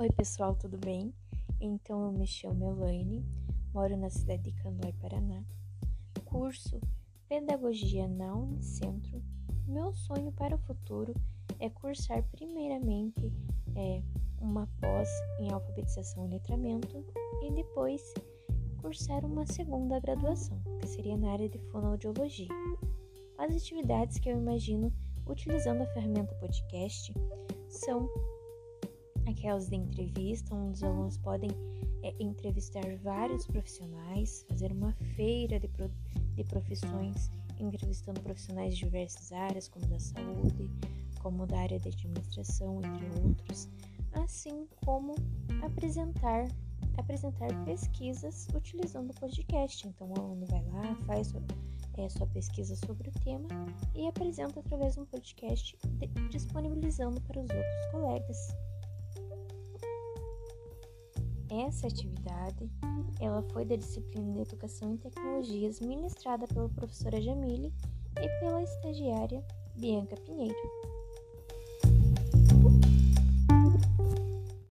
Oi, pessoal, tudo bem? Então, eu me chamo Elaine, moro na cidade de Canoai, Paraná. Curso Pedagogia na Unicentro. Meu sonho para o futuro é cursar, primeiramente, é, uma pós em alfabetização e letramento e depois cursar uma segunda graduação, que seria na área de fonoaudiologia. As atividades que eu imagino utilizando a ferramenta podcast são aquelas de entrevista, onde os alunos podem é, entrevistar vários profissionais, fazer uma feira de, pro, de profissões, entrevistando profissionais de diversas áreas, como da saúde, como da área de administração, entre outros, assim como apresentar apresentar pesquisas utilizando o podcast. Então o aluno vai lá, faz é, sua pesquisa sobre o tema e apresenta através de um podcast disponibilizando para os outros colegas. Essa atividade, ela foi da disciplina de Educação e Tecnologias ministrada pela professora Jamile e pela estagiária Bianca Pinheiro.